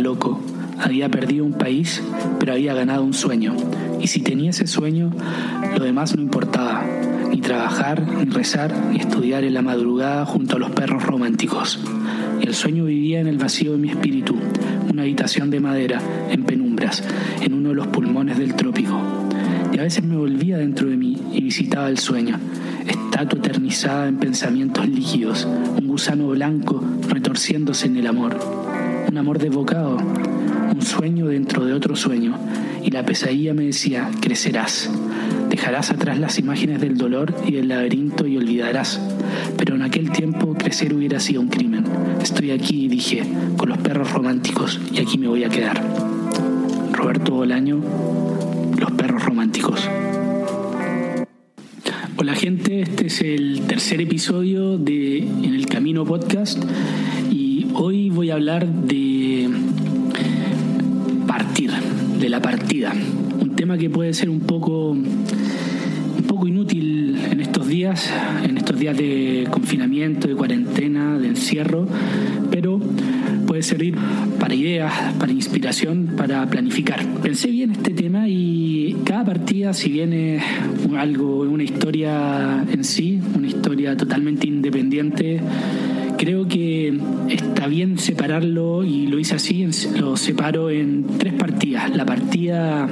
loco. Había perdido un país, pero había ganado un sueño. Y si tenía ese sueño, lo demás no importaba. Ni trabajar, ni rezar, ni estudiar en la madrugada junto a los perros románticos. Y el sueño vivía en el vacío de mi espíritu, una habitación de madera, en penumbras, en uno de los pulmones del trópico. Y a veces me volvía dentro de mí y visitaba el sueño, estatua eternizada en pensamientos líquidos, un gusano blanco retorciéndose en el amor, un amor desbocado, un sueño dentro de otro sueño, y la pesadilla me decía, crecerás, dejarás atrás las imágenes del dolor y del laberinto y olvidarás. Pero en aquel tiempo crecer hubiera sido un crimen. Estoy aquí, dije, con los perros románticos, y aquí me voy a quedar. Roberto Bolaño, Los perros románticos. Hola gente, este es el tercer episodio de En el Camino Podcast hoy voy a hablar de partir, de la partida. Un tema que puede ser un poco, un poco inútil en estos días, en estos días de confinamiento, de cuarentena, de encierro, pero puede servir para ideas, para inspiración, para planificar. Pensé bien este tema y cada partida, si bien es algo, una historia en sí, una historia totalmente independiente, creo que está bien separarlo y lo hice así, lo separo en tres partidas. La partida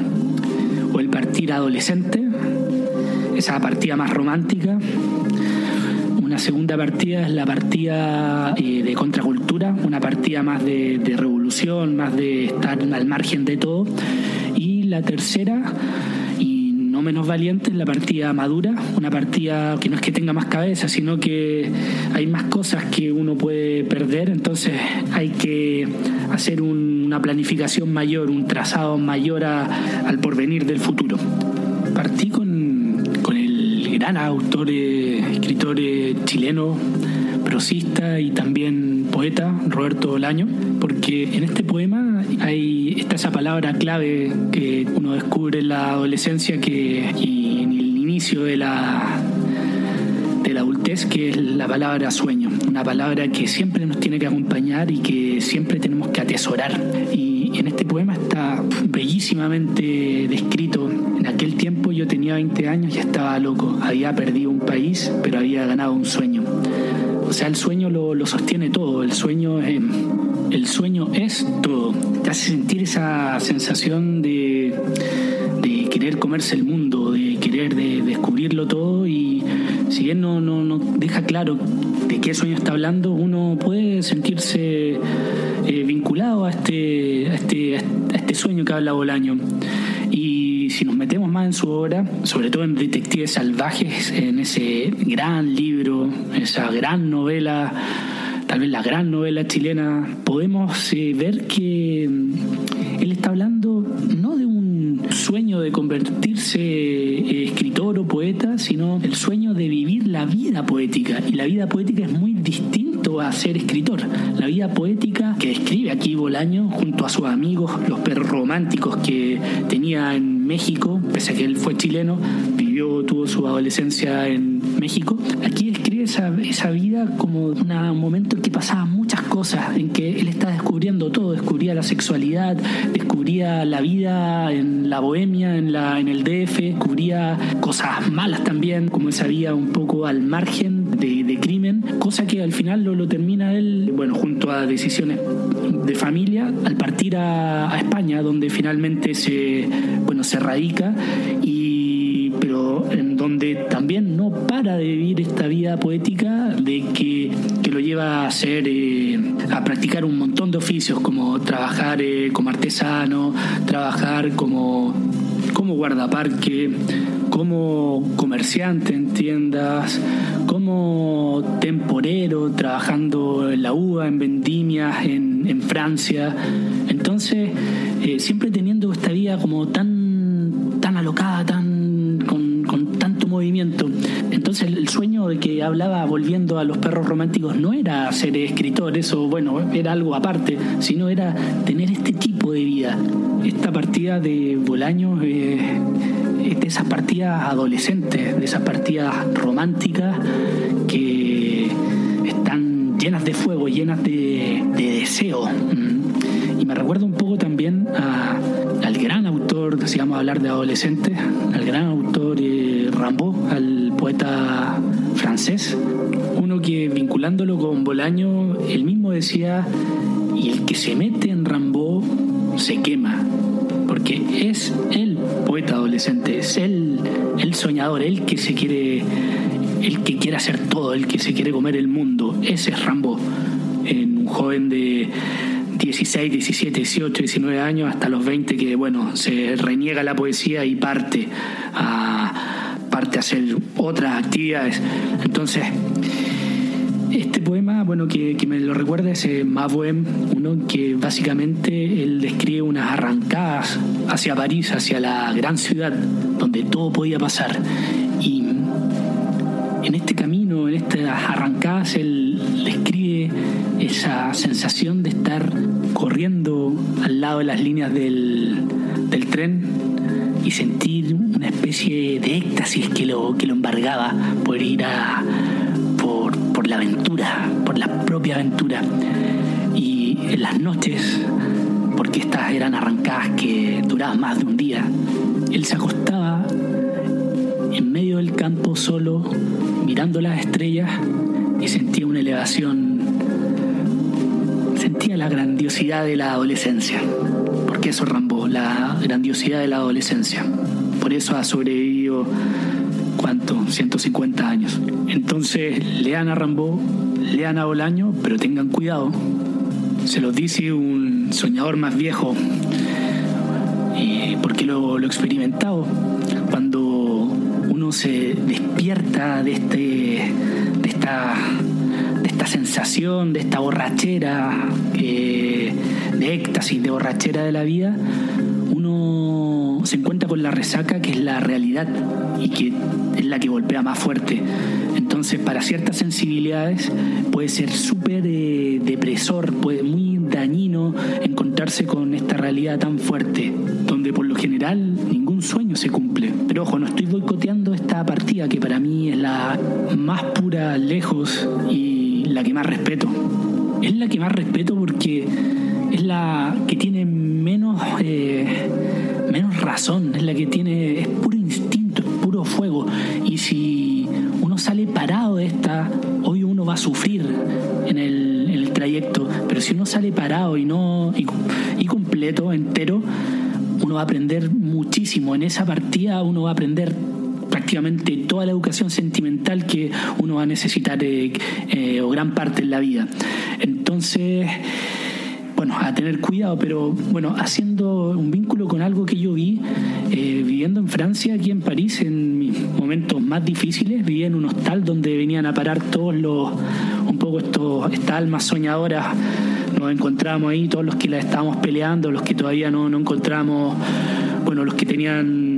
o el partir adolescente, esa partida más romántica. Una segunda partida es la partida eh, de contracultura, una partida más de, de revolución, más de estar al margen de todo. Y la tercera no menos valiente en la partida madura, una partida que no es que tenga más cabeza, sino que hay más cosas que uno puede perder, entonces hay que hacer una planificación mayor, un trazado mayor al porvenir del futuro. Partí con, con el gran autor, escritor eh, chileno, prosista y también poeta, Roberto Bolaño, porque en este poema hay está esa palabra clave que uno descubre en la adolescencia que, y en el inicio de la, de la adultez, que es la palabra sueño, una palabra que siempre nos tiene que acompañar y que siempre tenemos que atesorar. Y en este poema está bellísimamente descrito. En aquel tiempo yo tenía 20 años y estaba loco, había perdido un país, pero había ganado un sueño. O sea, el sueño lo, sostiene todo, el sueño es el sueño es todo. Te hace sentir esa sensación de, de querer comerse el mundo, de querer de descubrirlo todo y si bien no, no, no, deja claro de qué sueño está hablando, uno puede sentirse eh, vinculado a este, a este, a este sueño que habla Bolaño. Si nos metemos más en su obra, sobre todo en Detectives Salvajes, en ese gran libro, esa gran novela, tal vez la gran novela chilena, podemos eh, ver que mm, él está hablando no de un sueño de convertirse eh, escritor o poeta, sino el sueño de vivir la vida poética. Y la vida poética es muy a ser escritor. La vida poética que escribe aquí Bolaño junto a sus amigos, los perros románticos que tenía en México, pese a que él fue chileno, vivió, tuvo su adolescencia en México. Aquí escribe esa, esa vida como un momento en que pasaban muchas cosas, en que él está descubriendo todo, descubría la sexualidad, descubría la vida en la bohemia, en, la, en el DF, descubría cosas malas también, como esa vida un poco al margen de, de crimen, cosa que al final lo, lo, termina él, bueno, junto a decisiones de familia, al partir a, a España, donde finalmente se, bueno, se radica y pero en donde también no para de vivir esta vida poética de que, que lo lleva a hacer eh, a practicar un montón de oficios como trabajar eh, como artesano trabajar como como guardaparque como comerciante en tiendas como temporero trabajando en la uva en vendimias en, Francia entonces eh, siempre teniendo esta vida como tan tan alocada tan con, con tanto movimiento entonces el sueño de que hablaba volviendo a los perros románticos no era ser escritor, eso bueno, era algo aparte, sino era tener este tipo de vida. Esta partida de Bolaño eh, de esas partidas adolescentes, de esas partidas románticas que están llenas de fuego, llenas de, deseo. Mm. Y me recuerda un poco también al gran autor, si vamos a hablar de adolescentes, al gran autor eh, Rambaud, al poeta francés, uno que vinculándolo con Bolaño, él mismo decía, y el que se mete en Rambaud se quema, porque es el poeta adolescente, es el, el soñador, el que se quiere el que quiere hacer todo, el que se quiere comer el mundo. Ese es Rambo, en un joven de 16, 17, 18, 19 años hasta los 20 que, bueno, se reniega la poesía y parte a, parte a hacer otras actividades. Entonces, este poema, bueno, que, me lo recuerda es Mavoem, uno que básicamente él describe unas arrancadas hacia París, hacia la gran ciudad, donde todo podía pasar. Y en este camino, en estas arrancadas, él describe esa sensación de estar corriendo al lado de las líneas del, tren y sentir una especie de éxtasis que lo, que lo embargaba por ir a, por, la aventura, por la propia aventura. Y en las noches, porque estas eran arrancadas que duraban más de un día, él se acostaba en medio del campo solo, mirando las estrellas y sentía una elevación, sentía la grandiosidad de la adolescencia. Porque eso Rambo, la grandiosidad de la adolescencia. Por eso ha sobrevivido, ¿cuánto? 150 años. Entonces, lean a Rambo, lean a Bolaño, pero tengan cuidado. Se los dice un soñador más viejo, porque lo, lo experimentado. Cuando se despierta de, este, de, esta, de esta sensación, de esta borrachera, de éxtasis, de borrachera de la vida, uno se encuentra con la resaca que es la realidad y que es la que golpea más fuerte. Entonces, para ciertas sensibilidades puede ser súper eh, depresor, puede muy dañino encontrarse con esta realidad tan fuerte, donde por lo general ningún sueño se cumple. Pero ojo, no estoy boicoteando esta partida que para mí es la más pura lejos y la que más respeto. Es la que más respeto porque es la que tiene menos, eh, menos razón, es la que tiene, es puro instinto, es puro fuego. Y si uno sale parado de esta, hoy uno va a sufrir en el, trayecto, pero si uno sale parado y no y completo, entero, uno va a aprender muchísimo. En esa partida uno va a aprender prácticamente toda la educación sentimental que uno va a necesitar eh, eh, o gran parte en la vida. Entonces, bueno, a tener cuidado, pero bueno, haciendo un vínculo con algo que yo vi, eh, viviendo en Francia, aquí en París, en mis momentos más difíciles, vivía en un hostal donde venían a parar todos los, un poco estos, estas almas soñadoras. Nos encontramos ahí, todos los que la estábamos peleando, los que todavía no, no encontramos, bueno, los que tenían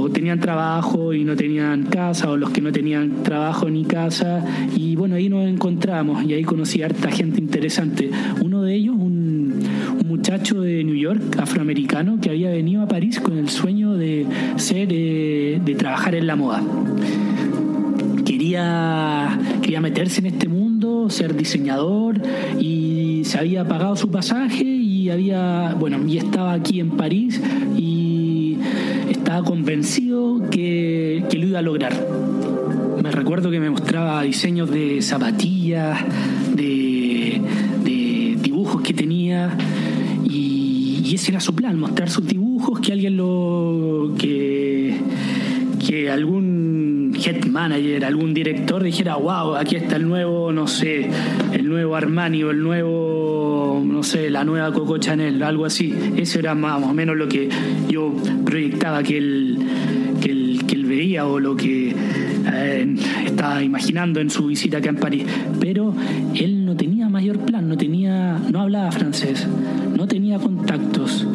o tenían trabajo y no tenían casa, o los que no tenían trabajo ni casa, y bueno, ahí nos encontramos y ahí conocí a harta gente interesante. Uno de ellos, un, un muchacho de New York, afroamericano, que había venido a París con el sueño de ser, eh, de trabajar en la moda. Quería, quería meterse en este mundo ser diseñador y se había pagado su pasaje y había, bueno, y estaba aquí en París y convencido que, lo iba a lograr. Me recuerdo que me mostraba diseños de zapatillas, de, dibujos que tenía y, y, ese era su plan, mostrar sus dibujos, que alguien lo... que, que algún head manager, algún director dijera, wow, aquí está el nuevo, no sé, el nuevo Armani o el nuevo, no sé, la nueva Coco Chanel, algo así. Eso era más o menos lo que yo proyectaba que él, que él, veía o lo que eh, estaba imaginando en su visita acá en París. Pero él no tenía mayor plan, no tenía, no hablaba francés, no tenía contactos,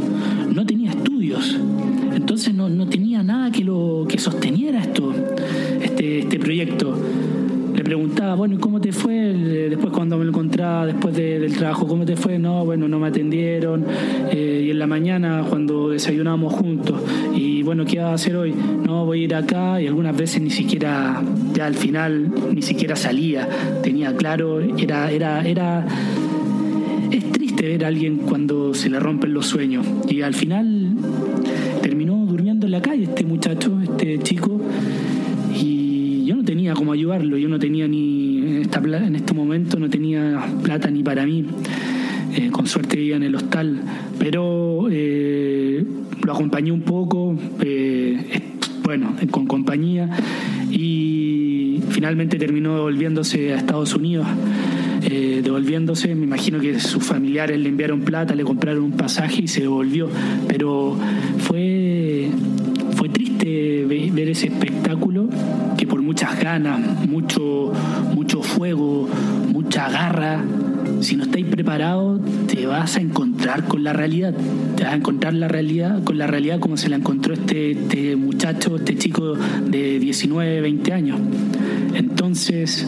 no tenía estudios. Entonces no, no tenía nada que lo que sosteniera esto este, proyecto. Preguntaba, bueno, ¿y cómo te fue? Después cuando me encontraba, después del trabajo, ¿cómo te fue? No, bueno, no me atendieron. Eh, y en la mañana cuando desayunábamos juntos. Y bueno, ¿qué va a hacer hoy? No, voy a ir acá y algunas veces ni siquiera, ya al final, ni siquiera salía, tenía claro, era, era, era, es triste ver a alguien cuando se le rompen los sueños y al final terminó durmiendo en la calle este muchacho, este chico, yo no tenía cómo ayudarlo, yo no tenía ni, en, esta, en este momento no tenía plata ni para mí. Eh, con suerte vivía en el hostal, pero eh, lo acompañé un poco, eh, bueno, con compañía, y finalmente terminó devolviéndose a Estados Unidos. devolviéndose, me imagino que sus familiares le enviaron plata, le compraron un pasaje y se devolvió, pero fue, fue triste ver ese espectáculo que muchas ganas, mucho, mucho fuego, mucha garra, si no estáis preparados, te vas a encontrar con la realidad. Te vas a encontrar la realidad con la realidad como se la encontró este, este muchacho, este chico de 19, 20 años. Entonces,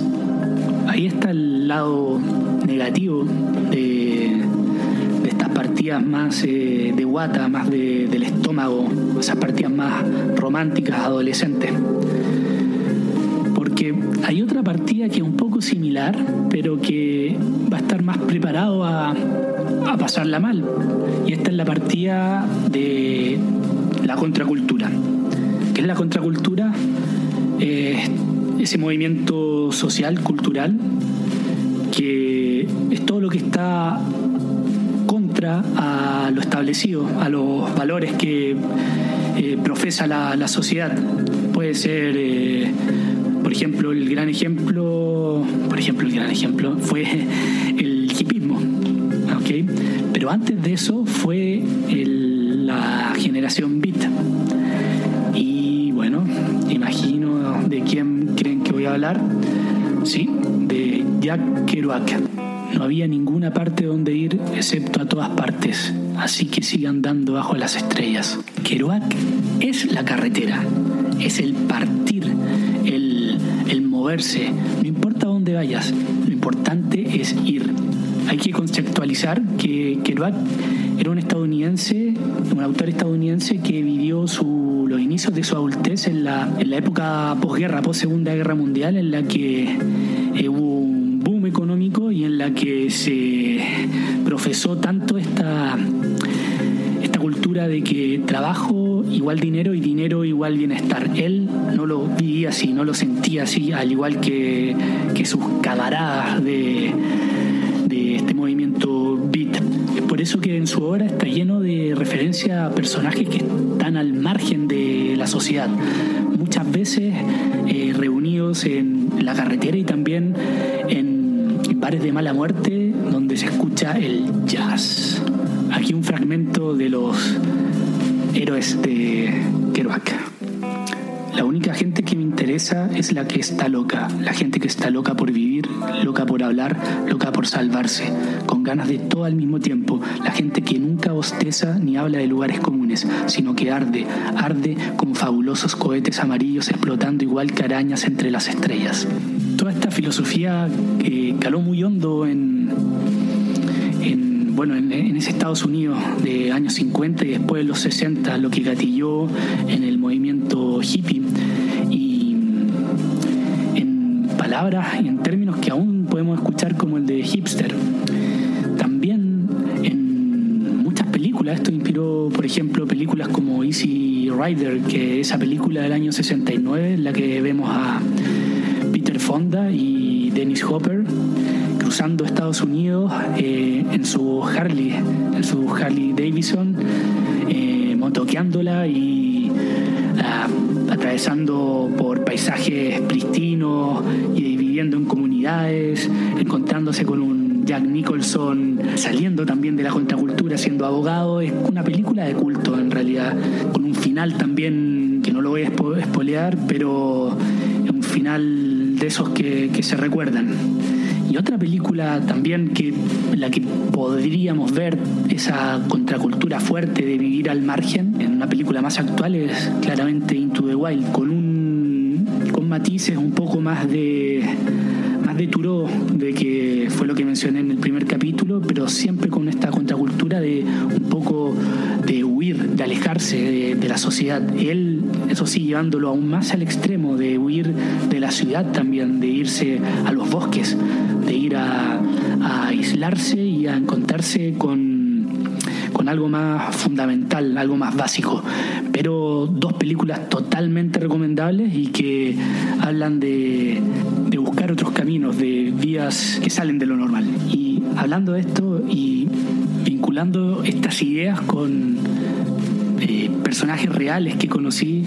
ahí está el lado negativo de, estas partidas más eh, de guata, más del estómago, esas partidas más románticas, adolescentes hay otra partida que es un poco similar, pero que va a estar más preparado a, pasarla mal. Y esta es la partida de la contracultura. ¿Qué es la contracultura? ese movimiento social, cultural, que es todo lo que está contra a lo establecido, a los valores que eh, profesa la, sociedad. Puede ser eh, por ejemplo, el gran ejemplo, por ejemplo, el gran ejemplo fue el hipismo, ¿ok? Pero antes de eso fue la generación beat. Y bueno, imagino de quién creen que voy a hablar. Sí, de Jack Kerouac. No había ninguna parte donde ir excepto a todas partes, así que sigan dando bajo las estrellas. Kerouac es la carretera, es el partir, el el no importa dónde vayas, lo importante es ir. Hay que conceptualizar que Kerouac era un estadounidense, un autor estadounidense que vivió su, los inicios de su adultez en la, en la época posguerra, post Segunda Guerra Mundial, en la que eh, hubo un boom económico y en la que se profesó tanto esta cultura de que trabajo igual dinero y dinero igual bienestar. Él no lo vivía así, no lo sentía así, al igual que, sus camaradas de, de este movimiento beat. Es por eso que en su obra está lleno de referencia a personajes que están al margen de la sociedad, muchas veces eh, reunidos en la carretera y también en bares de mala muerte donde se escucha el jazz. Aquí un fragmento de los héroes de Kerouac. La única gente que me interesa es la que está loca, la gente que está loca por vivir, loca por hablar, loca por salvarse, con ganas de todo al mismo tiempo, la gente que nunca bosteza ni habla de lugares comunes, sino que arde, arde como fabulosos cohetes amarillos explotando igual que arañas entre las estrellas. Toda esta filosofía que caló muy hondo en, bueno, en, ese Estados Unidos de años 50 y después de los 60, lo que gatilló en el movimiento hippie. Y en palabras y en términos que aún podemos escuchar como el de hipster. También en muchas películas, esto inspiró, por ejemplo, películas como Easy Rider, que es esa película del año 69 en la que vemos a Peter Fonda y Dennis Hopper cruzando Estados Unidos eh, en su Harley, en su Harley Davidson, eh, motoqueándola y ah, atravesando por paisajes pristinos y viviendo en comunidades, encontrándose con un Jack Nicholson, saliendo también de la contracultura, siendo abogado. Es una película de culto en realidad, con un final también que no lo voy a espolear, pero un final de esos que, que se recuerdan. Y otra película también que la que podríamos ver esa contracultura fuerte de vivir al margen, en una película más actual es claramente Into the Wild, con un con matices un poco más de de Turó, de que fue lo que mencioné en el primer capítulo, pero siempre con esta contracultura de un poco de huir, de alejarse de, la sociedad. Él, eso sí, llevándolo aún más al extremo, de huir de la ciudad también, de irse a los bosques, de ir a, aislarse y a encontrarse con con algo más fundamental, algo más básico. Pero dos películas totalmente recomendables y que hablan de, de buscar otros caminos, de vías que salen de lo normal. Y hablando de esto y vinculando estas ideas con eh, personajes reales que conocí,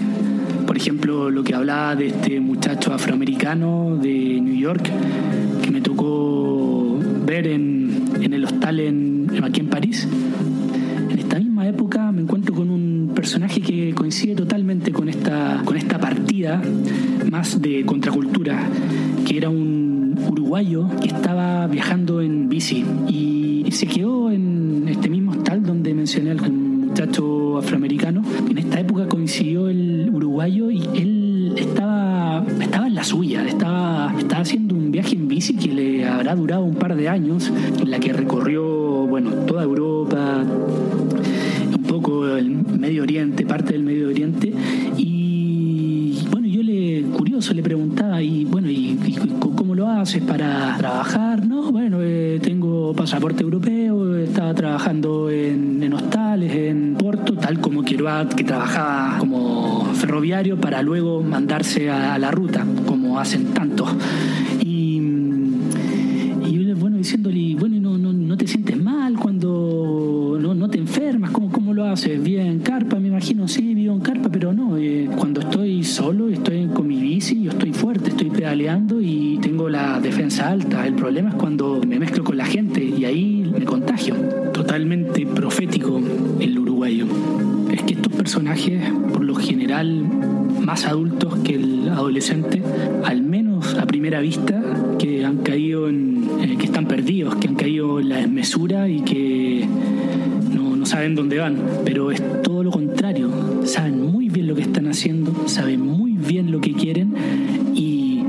por ejemplo, lo que hablaba de este muchacho afroamericano de New York, en, en el hostal en, aquí en París. En esta misma época me encuentro con un personaje que coincide totalmente con esta, con esta partida más de contracultura, que era un uruguayo que estaba viajando en bici y se quedó en este mismo hostal donde mencioné al muchacho afroamericano. En esta época coincidió el uruguayo y él estaba, estaba en la suya, estaba, estaba haciendo un viaje en bici que le habrá durado un par de años, en la que recorrió bueno, toda Europa, un poco el Medio Oriente, parte del Medio Oriente, y bueno, yo le, curioso, le preguntaba, y bueno, ¿y, cómo lo haces para trabajar? No, bueno, eh, tengo pasaporte europeo, estaba trabajando en, en hostales, en Porto, tal como Quiroat, que trabajaba como ferroviario para luego mandarse a, la ruta, como hacen tantos. Diciéndole, bueno, no, no, no te sientes mal cuando no, no te enfermas, ¿cómo, cómo lo haces? ¿Vives en carpa? Me imagino, sí, vivo en carpa, pero no, eh, cuando estoy solo, estoy con mi bici, yo estoy fuerte, estoy pedaleando y tengo la defensa alta. El problema es cuando me mezclo con la gente y ahí me contagio. Totalmente profético el uruguayo. Es que estos personajes, por lo general, más adultos que el adolescente, al primera vista, que han caído en, eh, que están perdidos, que han caído en la desmesura y que no, no saben dónde van. Pero es todo lo contrario. Saben muy bien lo que están haciendo, saben muy bien lo que quieren y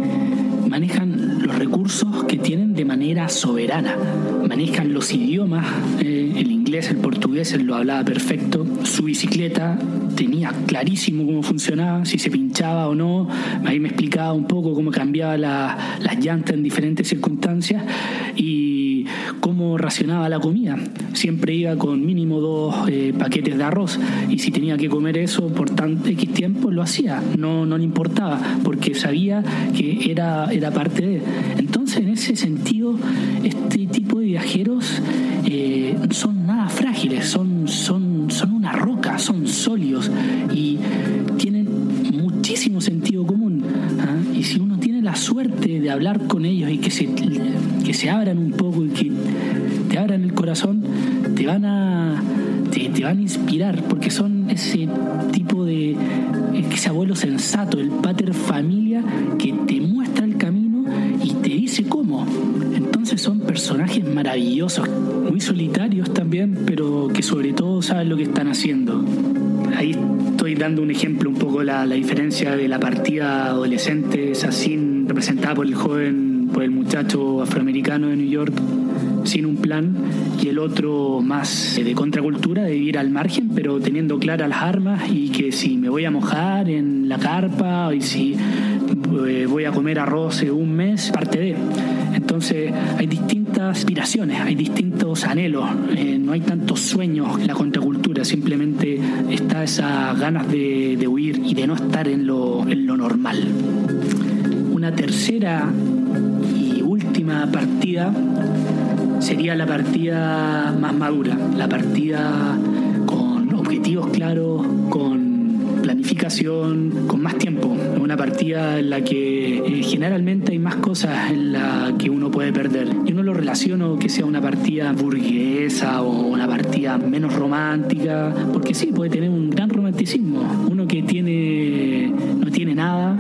manejan los recursos que tienen manera soberana. Manejan los idiomas, eh, el inglés, el portugués, él lo hablaba perfecto. Su bicicleta tenía clarísimo cómo funcionaba, si se pinchaba o no. Ahí me explicaba un poco cómo cambiaba la, las llantas en diferentes circunstancias y cómo racionaba la comida. Siempre iba con mínimo dos eh, paquetes de arroz y si tenía que comer eso por tanto X tiempo lo hacía, no, no le importaba porque sabía que era, era parte de. Entonces, en ese sentido, este tipo de viajeros eh, son nada frágiles, son, son, son una roca, son sólidos y tienen muchísimo sentido común. ¿ah? Y si uno tiene la suerte de hablar con ellos y que se, se abran un poco y que te abran el corazón, te van a, te, te van a inspirar porque son ese tipo de ese abuelo sensato, el pater familia que te muestra el camino y te dice cómo. Entonces son personajes maravillosos, muy solitarios también, pero que sobre todo saben lo que están haciendo. Ahí estoy dando un ejemplo, un poco la, la diferencia de la partida adolescente, esa sin representada por el joven, por el muchacho afroamericano de New York, sin un plan, y el otro más de contracultura, de vivir al margen, pero teniendo claras las armas y que si me voy a mojar en la carpa y si eh, voy a comer arroz un mes, parte de. Entonces hay distintas aspiraciones, hay distintos anhelos, eh, no hay tantos sueños en la contracultura, simplemente está esas ganas de, de huir y de no estar en lo, en lo normal. Una tercera última partida sería la partida más madura, la partida con objetivos claros, con planificación, con más tiempo. Una partida en la que eh, generalmente hay más cosas en la que uno puede perder. Yo no lo relaciono que sea una partida burguesa o una partida menos romántica, porque sí, puede tener un gran romanticismo. Uno que tiene no tiene nada,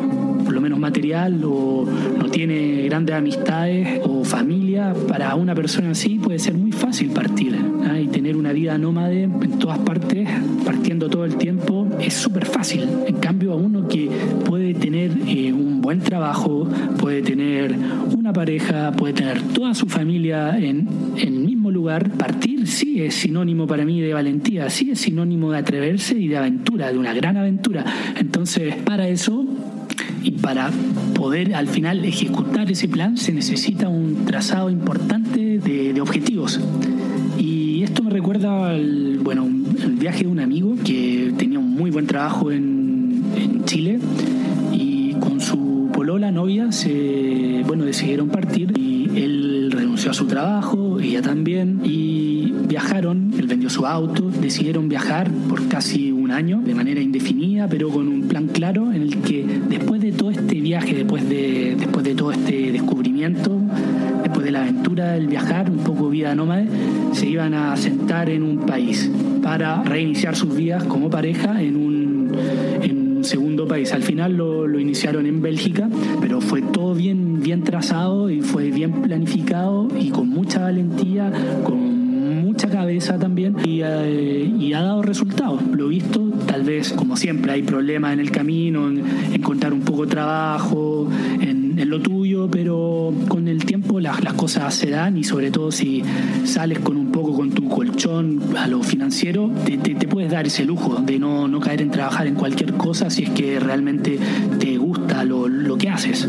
menos material o no tiene grandes amistades o familia, para una persona así puede ser muy fácil partir ¿ah? y tener una vida nómade en todas partes, partiendo todo el tiempo, es súper fácil. En cambio, a uno que puede tener eh, un buen trabajo, puede tener una pareja, puede tener toda su familia en, en el mismo lugar, partir sí es sinónimo para mí de valentía, sí es sinónimo de atreverse y de aventura, de una gran aventura. Entonces, para eso y para poder al final ejecutar ese plan se necesita un trazado importante de, objetivos. Y esto me recuerda al, bueno, el viaje de un amigo que tenía un muy buen trabajo en, en Chile y con su polola novia se, bueno, decidieron partir y él renunció a su trabajo, ella también, y viajaron, él vendió su auto, decidieron viajar por casi un año de manera indefinida, pero con un plan claro en el que después de todo este viaje, después de, después de todo este descubrimiento, después de la aventura del viajar, un poco vida nómade, se iban a sentar en un país para reiniciar sus vidas como pareja en un, en un segundo país. Al final lo, lo iniciaron en Bélgica, pero fue todo bien, bien trazado y fue bien planificado y con mucha valentía, cabeza también y, eh, y, ha dado resultados. Lo visto, tal vez como siempre hay problemas en el camino, en encontrar un poco de trabajo, en, en, lo tuyo, pero con el tiempo las, las cosas se dan y sobre todo si sales con un poco con tu colchón a lo financiero, te, te, te puedes dar ese lujo de no, no caer en trabajar en cualquier cosa si es que realmente te gusta lo, lo que haces.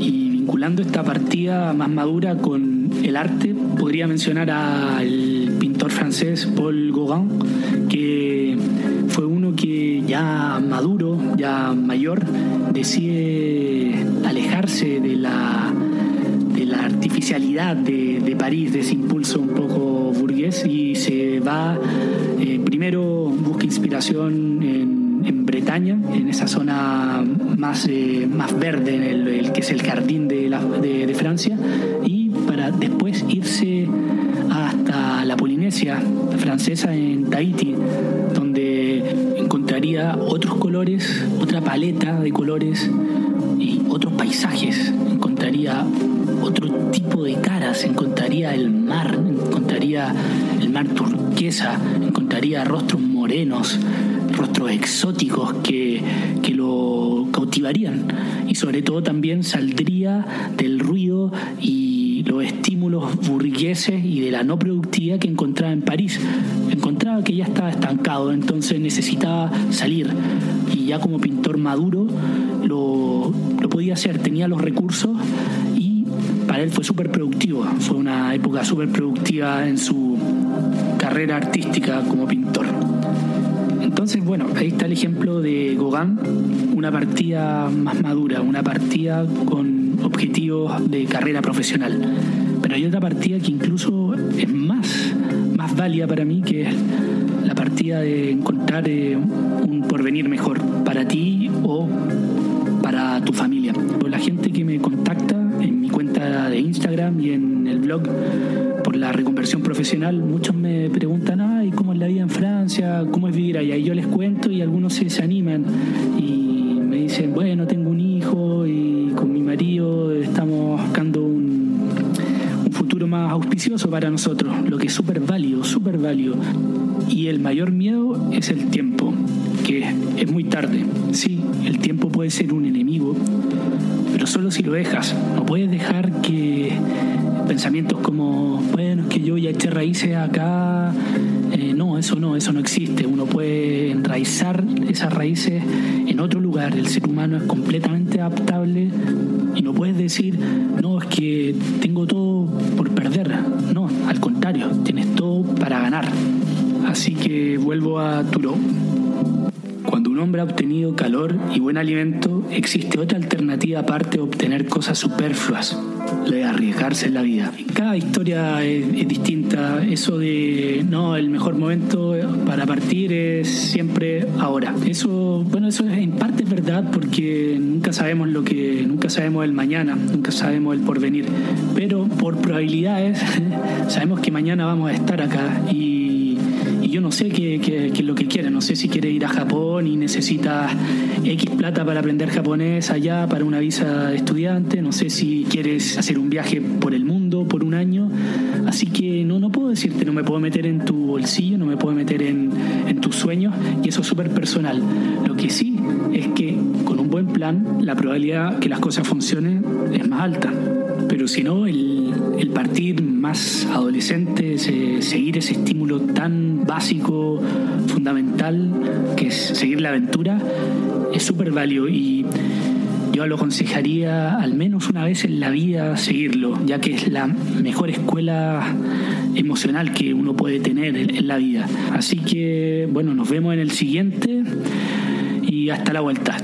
Y vinculando esta partida más madura con el arte, podría mencionar al pintor francés Paul Gauguin, que fue uno que ya maduro, ya mayor, decide alejarse de la, de la artificialidad de, de París, de ese impulso un poco burgués, y se va, eh, primero busca inspiración en, en, Bretaña, en esa zona más, eh, más verde, en el, el, que es el jardín de, la, de, de Francia, y para después irse francesa en Tahiti, donde encontraría otros colores, otra paleta de colores y otros paisajes, encontraría otro tipo de caras, encontraría el mar, encontraría el mar turquesa, encontraría rostros morenos, rostros exóticos que, que lo cautivarían. Y sobre todo también saldría del ruido y los burgueses y de la no productividad que encontraba en París. Encontraba que ya estaba estancado, entonces necesitaba salir y ya como pintor maduro lo, lo podía hacer, tenía los recursos y para él fue súper productivo, fue una época súper productiva en su carrera artística como pintor. Entonces, bueno, ahí está el ejemplo de Gauguin, una partida más madura, una partida con objetivos de carrera profesional. Pero hay otra partida que incluso es más, más válida para mí, que es la partida de encontrar eh, un porvenir mejor para ti o para tu familia. La gente que me contacta en mi cuenta de Instagram y en el blog por la reconversión profesional, muchos me preguntan, ay, ¿cómo es la vida en Francia? ¿Cómo es vivir allá? Y yo les cuento y algunos se desaniman y me dicen, bueno, tengo auspicioso para nosotros, lo que es súper válido, súper válido. Y el mayor miedo es el tiempo, que es muy tarde. Sí, el tiempo puede ser un enemigo, pero solo si lo dejas. No puedes dejar que pensamientos como, bueno, es que yo ya eché raíces acá. Eh, no, eso no, eso no existe. Uno puede enraizar esas raíces en otro lugar. El ser humano es completamente adaptable y no puedes decir, no, es que tengo todo por No, al contrario, tienes todo para ganar. Así que vuelvo a Turo. Cuando un hombre ha obtenido calor y buen alimento, existe otra alternativa aparte de obtener cosas superfluas, de arriesgarse en la vida. Cada historia es, es, distinta. Eso de no, el mejor momento para partir es siempre ahora. Eso, bueno, eso es, en parte es verdad porque nunca sabemos lo que, nunca sabemos el mañana, nunca sabemos el porvenir. Pero por probabilidades sabemos que mañana vamos a estar acá y yo no sé qué, qué, es lo que quiere. No sé si quiere ir a Japón y necesita X plata para aprender japonés allá para una visa de estudiante. No sé si quieres hacer un viaje por el mundo por un año. Así que no, no puedo decirte, no me puedo meter en tu bolsillo, no me puedo meter en, en tus sueños y eso es súper personal. Lo que sí es que con un buen plan la probabilidad que las cosas funcionen es más alta. Pero si no, el, el partir más adolescente, seguir ese tan básico, fundamental, que es seguir la aventura, es súper válido y yo lo aconsejaría al menos una vez en la vida seguirlo, ya que es la mejor escuela emocional que uno puede tener en la vida. Así que, bueno, nos vemos en el siguiente y hasta la vuelta.